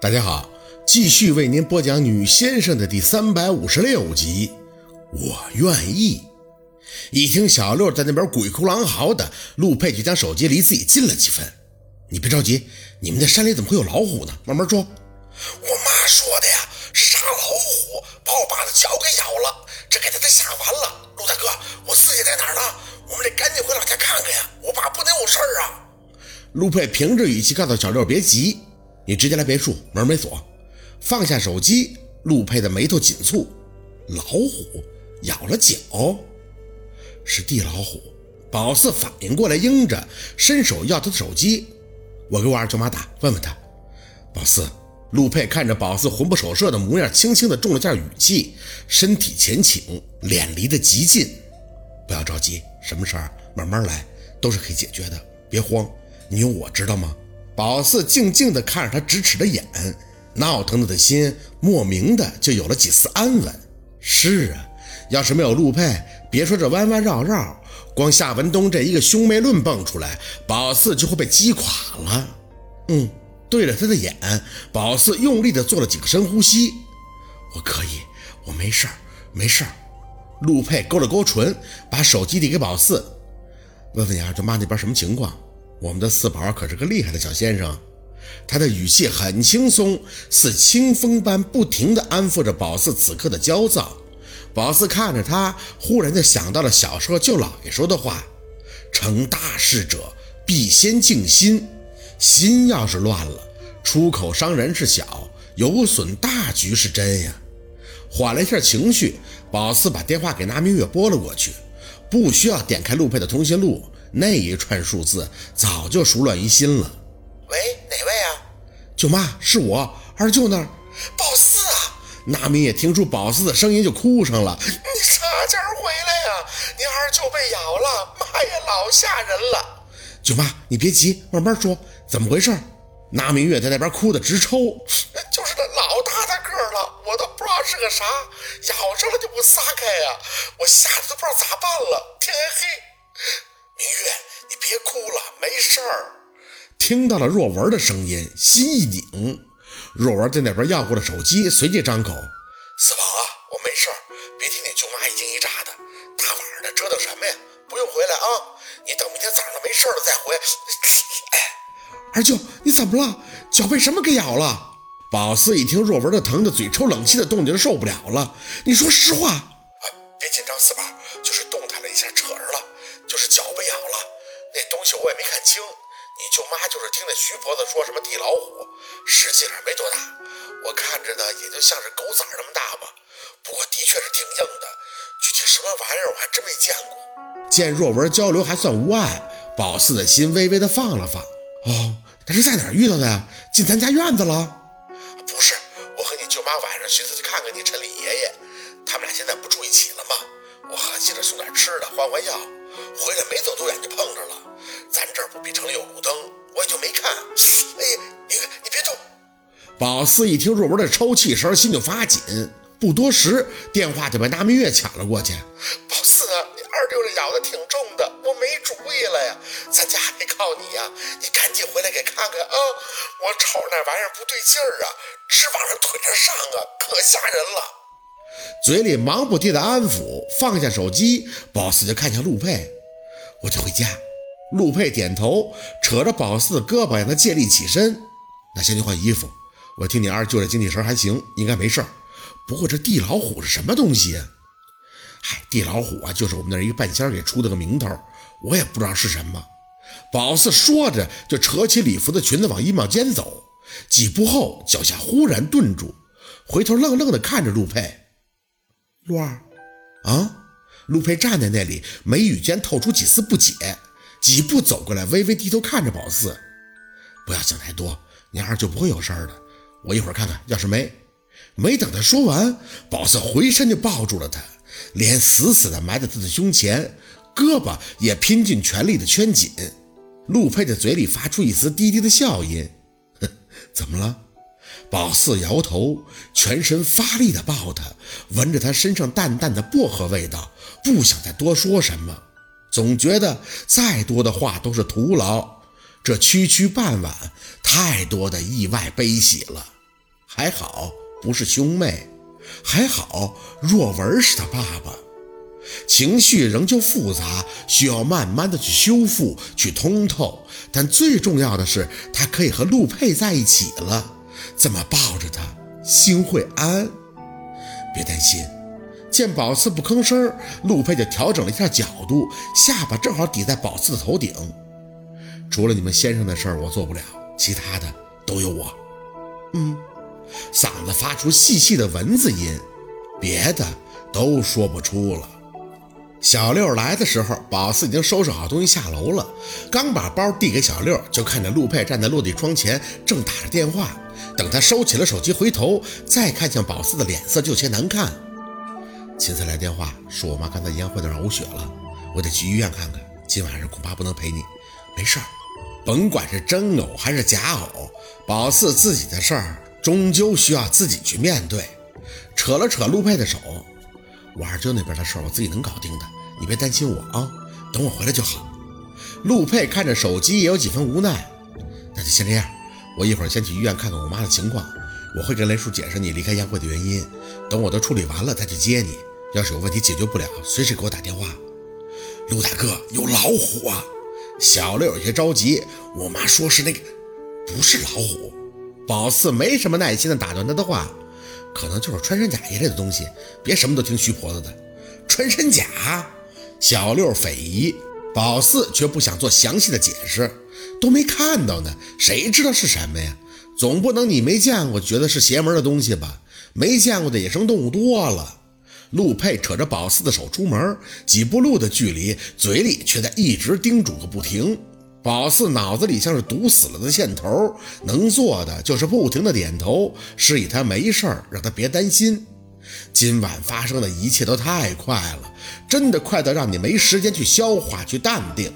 大家好，继续为您播讲《女先生》的第三百五十六集。我愿意。一听小六在那边鬼哭狼嚎的，陆佩就将手机离自己近了几分。你别着急，你们那山里怎么会有老虎呢？慢慢说。我妈说的呀，是杀老虎，把我爸的脚给咬了，这给他都吓完了。陆大哥，我四姐在哪儿呢？我们得赶紧回老家看看呀，我爸不能有事儿啊。陆佩平着语气告诉小六别急。你直接来别墅，门没锁。放下手机，陆佩的眉头紧蹙。老虎咬了脚，是地老虎。宝四反应过来，应着，伸手要他的手机。我给我二舅妈打，问问她。宝四，陆佩看着宝四魂不守舍的模样，轻轻的重了下语气，身体前倾，脸离得极近。不要着急，什么事儿慢慢来，都是可以解决的，别慌。你有我知道吗？宝四静静地看着他直尺的眼，闹腾的心莫名的就有了几丝安稳。是啊，要是没有陆佩，别说这弯弯绕绕，光夏文东这一个兄妹论蹦出来，宝四就会被击垮了。嗯，对着他的眼，宝四用力地做了几个深呼吸。我可以，我没事儿，没事儿。陆佩勾了勾唇，把手机递给宝四，问问你二舅妈那边什么情况。我们的四宝可是个厉害的小先生，他的语气很轻松，似清风般不停地安抚着宝四此刻的焦躁。宝四看着他，忽然就想到了小时候舅姥爷说的话：“成大事者必先静心，心要是乱了，出口伤人是小，有损大局是真呀。”缓了一下情绪，宝四把电话给拿明月拨了过去，不需要点开陆佩的通讯录。那一串数字早就熟乱于心了。喂，哪位啊？舅妈，是我二舅那儿。宝四啊！那明也听出宝四的声音就哭上了。你啥时候回来呀？你二舅被咬了，妈呀，老吓人了！舅妈，你别急，慢慢说，怎么回事？那明月在那边哭得直抽。就是那老大的个了，我都不知道是个啥，咬上了就不撒开呀，我吓得都不知道咋办了。天黑。明月，你别哭了，没事儿。听到了若文的声音，心一拧。若文在那边要过了手机，随即张口：“四宝啊，我没事儿，别听你舅妈一惊一乍的。大晚上的折腾什么呀？不用回来啊，你等明天早上没事了再回。”二舅，你怎么了？脚被什么给咬了？宝四一听若文的疼的嘴抽冷气的动静，受不了了。你说实话。别紧张，四宝，就是动弹了一下，扯着了。就是脚被咬了，那东西我也没看清。你舅妈就是听那徐婆子说什么地老虎，实际上没多大，我看着呢也就像是狗崽那么大吧。不过的确是挺硬的，具体什么玩意儿我还真没见过。见若文交流还算无碍，宝四的心微微的放了放。哦，他是在哪儿遇到的呀？进咱家院子了？不是，我和你舅妈晚上寻思去看看你陈李爷爷，他们俩现在不住一起了吗？我合计着送点吃的换换药。回来没走多远就碰着了，咱这儿不比城里有路灯，我也就没看。哎，你你别动！宝四一听若文的抽泣声，心就发紧，不多时，电话就被拿明月抢了过去。宝四，你二舅这咬的挺重的，我没主意了呀，咱家还得靠你呀，你赶紧回来给看看啊！我瞅那玩意儿不对劲儿啊，直往上腿上上啊，可吓人了。嘴里忙不迭的安抚，放下手机，宝四就看向陆佩：“我就回家。”陆佩点头，扯着宝四的胳膊，让他借力起身。那先去换衣服。我听你二舅这精气神还行，应该没事。不过这地老虎是什么东西？嗨，地老虎啊，就是我们那一个半仙给出的个名头，我也不知道是什么。宝四说着，就扯起礼服的裙子往衣帽间走，几步后，脚下忽然顿住，回头愣愣地看着陆佩。陆二，啊！陆佩站在那里，眉宇间透出几丝不解，几步走过来，微微低头看着宝四。不要想太多，娘儿就不会有事儿的。我一会儿看看，要是没……没等他说完，宝四回身就抱住了他，脸死死地埋在他的胸前，胳膊也拼尽全力地圈紧。陆佩的嘴里发出一丝低低的笑音：“哼，怎么了？”宝四摇头，全身发力的抱他，闻着他身上淡淡的薄荷味道，不想再多说什么，总觉得再多的话都是徒劳。这区区半晚，太多的意外悲喜了。还好不是兄妹，还好若文是他爸爸。情绪仍旧复杂，需要慢慢的去修复、去通透。但最重要的是，他可以和陆佩在一起了，这么抱着他，心会安。别担心。见宝四不吭声，陆佩就调整了一下角度，下巴正好抵在宝四的头顶。除了你们先生的事儿我做不了，其他的都有我。嗯，嗓子发出细细的蚊子音，别的都说不出了。小六来的时候，宝四已经收拾好东西下楼了，刚把包递给小六，就看见陆佩站在落地窗前，正打着电话。等他收起了手机，回头再看向宝四的脸色，就有些难看。秦才来电话说，我妈刚才烟灰那儿呕血了，我得去医院看看。今晚上恐怕不能陪你。没事儿，甭管是真呕还是假呕，宝四自己的事儿终究需要自己去面对。扯了扯陆佩的手，我二舅那边的事儿我自己能搞定的，你别担心我啊，等我回来就好。陆佩看着手机，也有几分无奈。那就先这样，我一会儿先去医院看看我妈的情况，我会跟雷叔解释你离开宴会的原因。等我都处理完了再去接你。要是有问题解决不了，随时给我打电话。陆大哥，有老虎啊！小六有些着急。我妈说是那个，不是老虎。宝四没什么耐心的打断他的话，可能就是穿山甲一类的东西。别什么都听徐婆子的。穿山甲？小六匪夷。宝四却不想做详细的解释，都没看到呢，谁知道是什么呀？总不能你没见过，觉得是邪门的东西吧？没见过的野生动物多了。陆佩扯着宝四的手出门，几步路的距离，嘴里却在一直叮嘱个不停。宝四脑子里像是堵死了的线头，能做的就是不停的点头，示意他没事，让他别担心。今晚发生的一切都太快了，真的快到让你没时间去消化、去淡定。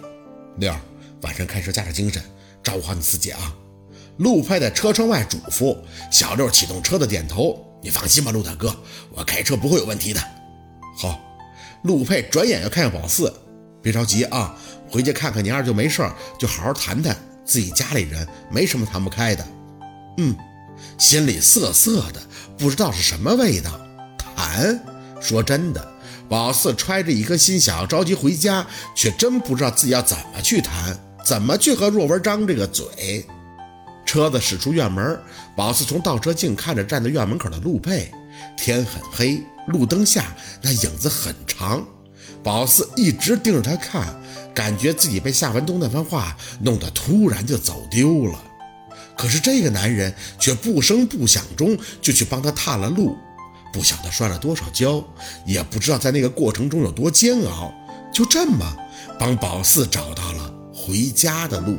六，晚上开车加点精神，照顾好你自己啊！陆佩在车窗外嘱咐。小六启动车的点头。你放心吧，陆大哥，我开车不会有问题的。好，陆佩转眼又看向宝四，别着急啊，回去看看你二舅没事儿，就好好谈谈。自己家里人没什么谈不开的。嗯，心里涩涩的，不知道是什么味道。谈？说真的，宝四揣着一颗心想要着急回家，却真不知道自己要怎么去谈，怎么去和若文张这个嘴。车子驶出院门，宝四从倒车镜看着站在院门口的陆佩。天很黑，路灯下那影子很长。宝四一直盯着他看，感觉自己被夏文东那番话弄得突然就走丢了。可是这个男人却不声不响中就去帮他探了路，不晓得摔了多少跤，也不知道在那个过程中有多煎熬，就这么帮宝四找到了回家的路。